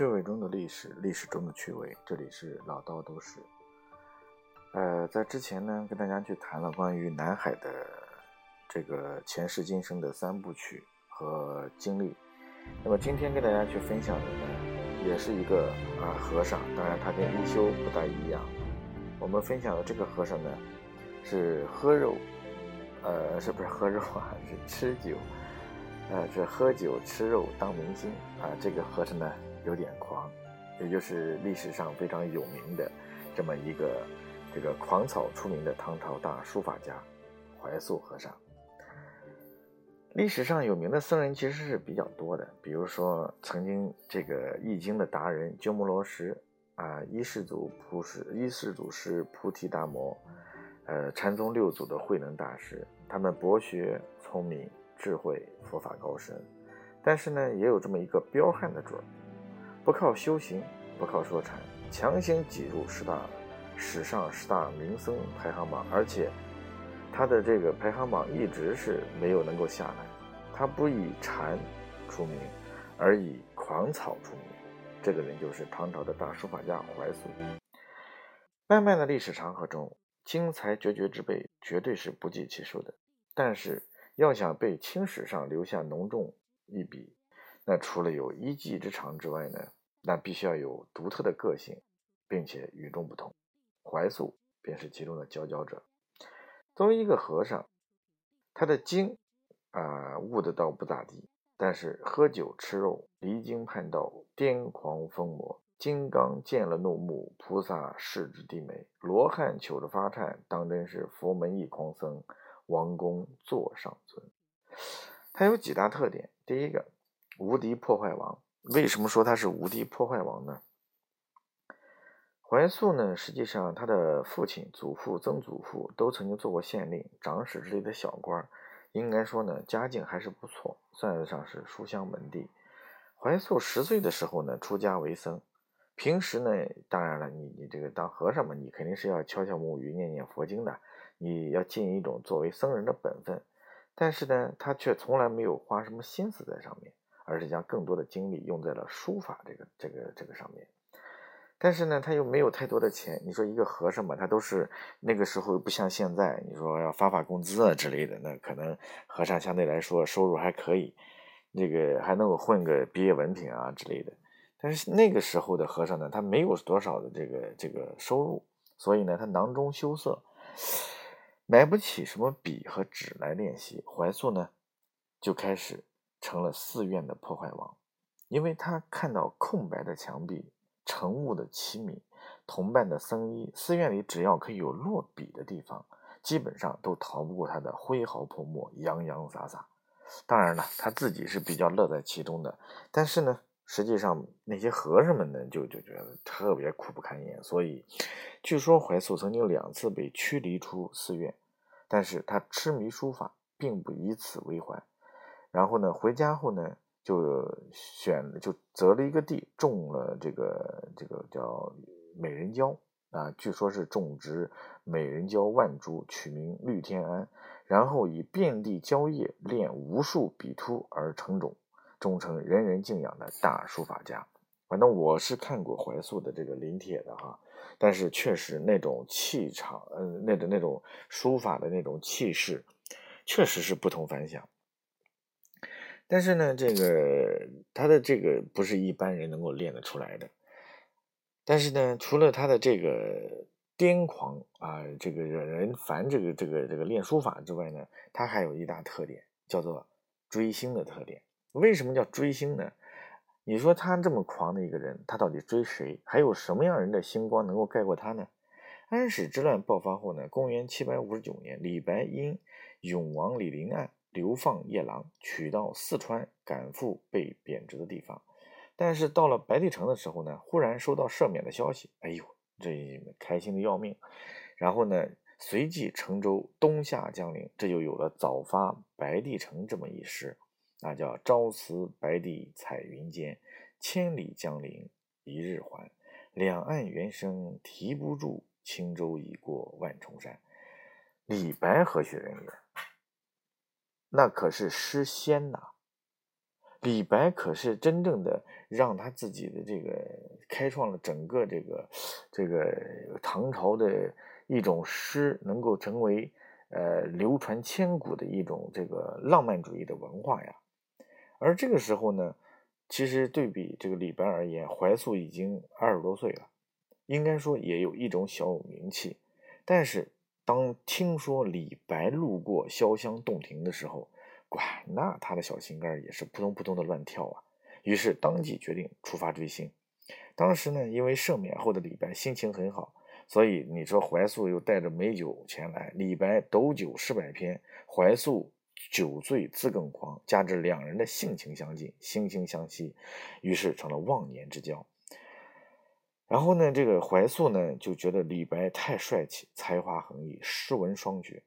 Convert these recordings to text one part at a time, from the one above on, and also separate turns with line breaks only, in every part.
趣味中的历史，历史中的趣味。这里是老刀都市。呃，在之前呢，跟大家去谈了关于南海的这个前世今生的三部曲和经历。那么今天跟大家去分享的呢，也是一个啊和尚，当然他跟一休不大一样。我们分享的这个和尚呢，是喝肉，呃，是不是喝肉啊？是吃酒。呃，是喝酒吃肉当明星啊！这个和尚呢有点狂，也就是历史上非常有名的这么一个这个狂草出名的唐朝大书法家怀素和尚。历史上有名的僧人其实是比较多的，比如说曾经这个易经的达人鸠摩罗什啊，一世祖菩师一世祖师菩提达摩，呃，禅宗六祖的慧能大师，他们博学聪明。智慧佛法高深，但是呢，也有这么一个彪悍的准儿，不靠修行，不靠说禅，强行挤入十大史上十大名僧排行榜，而且他的这个排行榜一直是没有能够下来。他不以禅出名，而以狂草出名。这个人就是唐朝的大书法家怀素。漫漫的历史长河中，精才绝绝之辈绝对是不计其数的，但是。要想被青史上留下浓重一笔，那除了有一技之长之外呢，那必须要有独特的个性，并且与众不同。怀素便是其中的佼佼者。作为一个和尚，他的经啊悟的倒不咋地，但是喝酒吃肉，离经叛道，癫狂疯魔，金刚见了怒目，菩萨视之低眉，罗汉求着发颤，当真是佛门一狂僧。王公座上尊，他有几大特点。第一个，无敌破坏王。为什么说他是无敌破坏王呢？怀素呢，实际上他的父亲、祖父、曾祖父都曾经做过县令、长史之类的小官，应该说呢，家境还是不错，算得上是书香门第。怀素十岁的时候呢，出家为僧。平时呢，当然了，你你这个当和尚嘛，你肯定是要敲敲木鱼、念念佛经的。你要尽一种作为僧人的本分，但是呢，他却从来没有花什么心思在上面，而是将更多的精力用在了书法这个这个这个上面。但是呢，他又没有太多的钱。你说一个和尚嘛，他都是那个时候不像现在，你说要发发工资啊之类的，那可能和尚相对来说收入还可以，那个还能够混个毕业文凭啊之类的。但是那个时候的和尚呢，他没有多少的这个这个收入，所以呢，他囊中羞涩。买不起什么笔和纸来练习，怀素呢就开始成了寺院的破坏王，因为他看到空白的墙壁、晨雾的凄迷、同伴的僧衣，寺院里只要可以有落笔的地方，基本上都逃不过他的挥毫泼墨、洋洋洒洒。当然了，他自己是比较乐在其中的，但是呢，实际上那些和尚们呢就就觉得特别苦不堪言，所以据说怀素曾经两次被驱离出寺院。但是他痴迷书法，并不以此为怀。然后呢，回家后呢，就选就择了一个地，种了这个这个叫美人蕉啊，据说是种植美人蕉万株，取名绿天安。然后以遍地蕉叶练无数笔突而成种，终成人人敬仰的大书法家。反正我是看过怀素的这个临帖的哈。但是确实那种气场，嗯，那种那种书法的那种气势，确实是不同凡响。但是呢，这个他的这个不是一般人能够练得出来的。但是呢，除了他的这个癫狂啊，这个惹人烦，这个这个这个练书法之外呢，他还有一大特点，叫做追星的特点。为什么叫追星呢？你说他这么狂的一个人，他到底追谁？还有什么样人的星光能够盖过他呢？安史之乱爆发后呢？公元七百五十九年，李白因永王李陵案流放夜郎，取到四川，赶赴被贬谪的地方。但是到了白帝城的时候呢，忽然收到赦免的消息，哎呦，这开心的要命。然后呢，随即乘舟东下江陵，这就有了早发白帝城这么一诗。那叫朝辞白帝彩云间，千里江陵一日还。两岸猿声啼不住，轻舟已过万重山。李白何许人也？那可是诗仙呐！李白可是真正的让他自己的这个开创了整个这个这个唐朝的一种诗，能够成为呃流传千古的一种这个浪漫主义的文化呀。而这个时候呢，其实对比这个李白而言，怀素已经二十多岁了，应该说也有一种小有名气。但是当听说李白路过潇湘洞庭的时候，管，那他的小心肝也是扑通扑通的乱跳啊！于是当即决定出发追星。当时呢，因为赦免后的李白心情很好，所以你说怀素又带着美酒前来，李白斗酒诗百篇，怀素酒醉自更狂，加之两人的性情相近，惺惺相惜，于是成了忘年之交。然后呢，这个怀素呢就觉得李白太帅气，才华横溢，诗文双绝。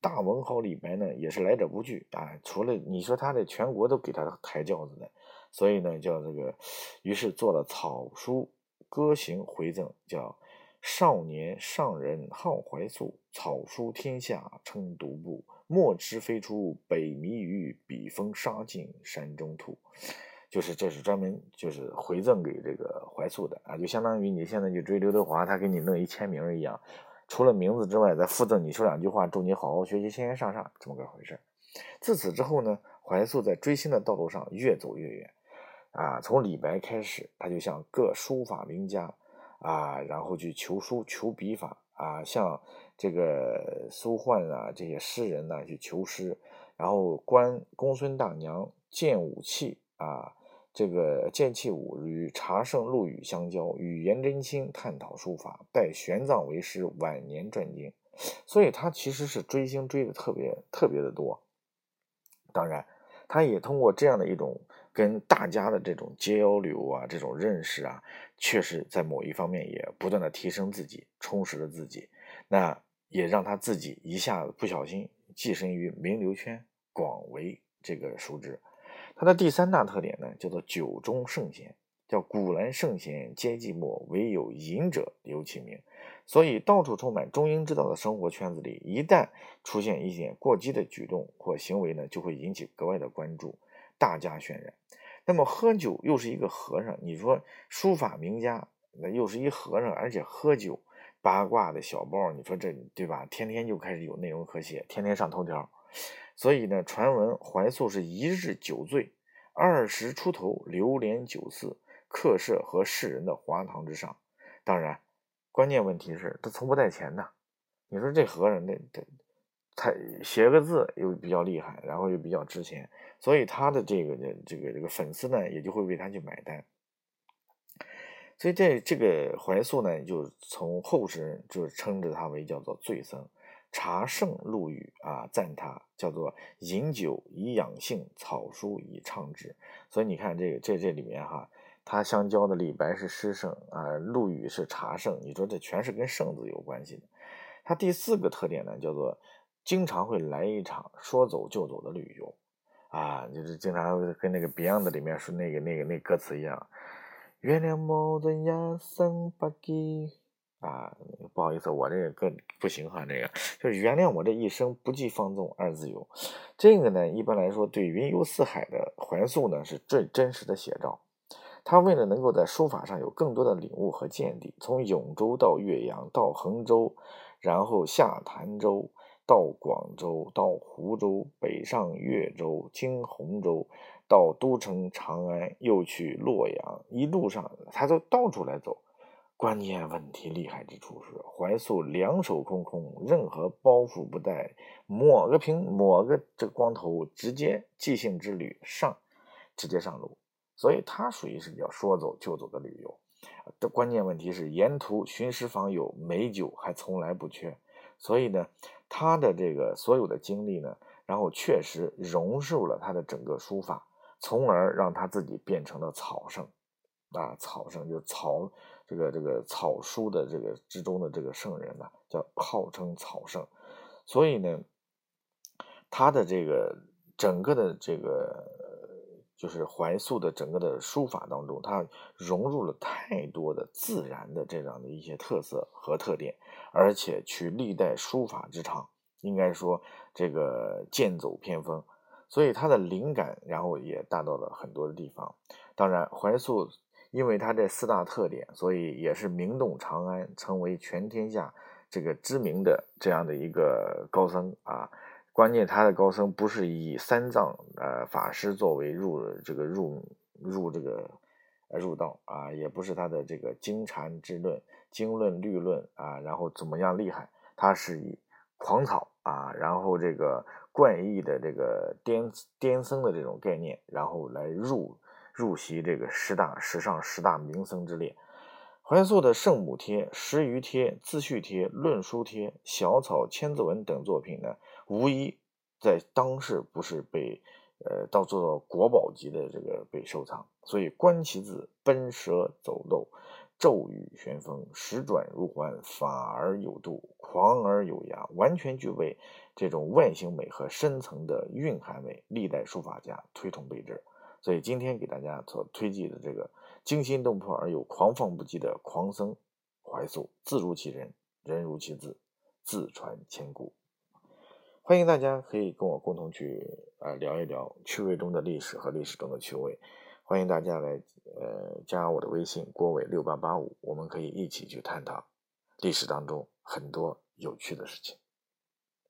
大文豪李白呢，也是来者不拒啊！除了你说他的全国都给他抬轿子的，所以呢，叫这个，于是做了草书歌行回赠，叫“少年上人好怀素，草书天下称独步。莫知飞出北冥鱼，笔锋杀尽山中土。”就是这是专门就是回赠给这个怀素的啊，就相当于你现在去追刘德华，他给你弄一签名一样。除了名字之外，再附赠你说两句话，祝你好好学习，天天向上，这么个回事自此之后呢，怀素在追星的道路上越走越远，啊，从李白开始，他就向各书法名家啊，然后去求书求笔法啊，向这个苏焕啊这些诗人呢去求诗，然后观公孙大娘见武器啊。这个剑气武与茶圣陆羽相交，与颜真卿探讨书法，拜玄奘为师，晚年传经。所以他其实是追星追的特别特别的多。当然，他也通过这样的一种跟大家的这种交流啊，这种认识啊，确实在某一方面也不断的提升自己，充实了自己。那也让他自己一下子不小心跻身于名流圈，广为这个熟知。它的第三大特点呢，叫做酒中圣贤，叫古来圣贤皆寂寞，唯有饮者留其名。所以，到处充满中庸之道的生活圈子里，一旦出现一点过激的举动或行为呢，就会引起格外的关注，大加渲染。那么，喝酒又是一个和尚，你说书法名家，那又是一和尚，而且喝酒八卦的小报，你说这对吧？天天就开始有内容可写，天天上头条。所以呢，传闻怀素是一日酒醉，二十出头流连酒肆、客舍和世人的华堂之上。当然，关键问题是他从不带钱呐。你说这和尚，那他他写个字又比较厉害，然后又比较值钱，所以他的这个这个这个粉丝呢，也就会为他去买单。所以这这个怀素呢，就从后世人就称之他为叫做醉僧。茶圣陆羽啊，赞他叫做饮酒以养性，草书以畅志。所以你看这个这这里面哈，他相交的李白是诗圣啊，陆羽是茶圣。你说这全是跟圣字有关系的。他第四个特点呢，叫做经常会来一场说走就走的旅游啊，就是经常跟那个 Beyond 里面说那个那个那歌词一样，月亮某人呀，生不给。啊，不好意思，我这个更不行哈，这个就是原谅我这一生不羁放纵二自由。这个呢，一般来说对云游四海的怀素呢是最真实的写照。他为了能够在书法上有更多的领悟和见地，从永州到岳阳，到衡州，然后下潭州，到广州，到湖州，北上越州，经洪州，到都城长安，又去洛阳，一路上他都到处来走。关键问题厉害之处是，怀素两手空空，任何包袱不带，抹个平，抹个这光头，直接即兴之旅上，直接上路。所以他属于是叫说走就走的旅游。的关键问题是，沿途寻师访友，美酒还从来不缺。所以呢，他的这个所有的经历呢，然后确实融入了他的整个书法，从而让他自己变成了草圣。啊，草圣就是草。这个这个草书的这个之中的这个圣人呢，叫号称草圣，所以呢，他的这个整个的这个就是怀素的整个的书法当中，他融入了太多的自然的这样的一些特色和特点，而且取历代书法之长，应该说这个剑走偏锋，所以他的灵感然后也大到了很多的地方。当然，怀素因为他这四大特点，所以也是名动长安，成为全天下这个知名的这样的一个高僧啊。关键他的高僧不是以三藏呃法师作为入这个入入这个入道啊，也不是他的这个经禅之论、经论律论啊，然后怎么样厉害？他是以狂草啊，然后这个怪异的这个颠颠僧的这种概念，然后来入入席这个十大史上十大名僧之列。怀素的《圣母帖》《十余帖》《自序帖》《论书帖》《小草千字文》等作品呢？无疑在当世不是被，呃，到做到国宝级的这个被收藏，所以观其字，奔蛇走漏，骤雨旋风，时转如环，法而有度，狂而有雅，完全具备这种外形美和深层的蕴含美，历代书法家推崇备至。所以今天给大家所推荐的这个惊心动魄而又狂放不羁的狂僧怀素，字如其人，人如其字，自传千古。欢迎大家可以跟我共同去呃聊一聊趣味中的历史和历史中的趣味。欢迎大家来呃加我的微信郭伟六八八五，我们可以一起去探讨历史当中很多有趣的事情。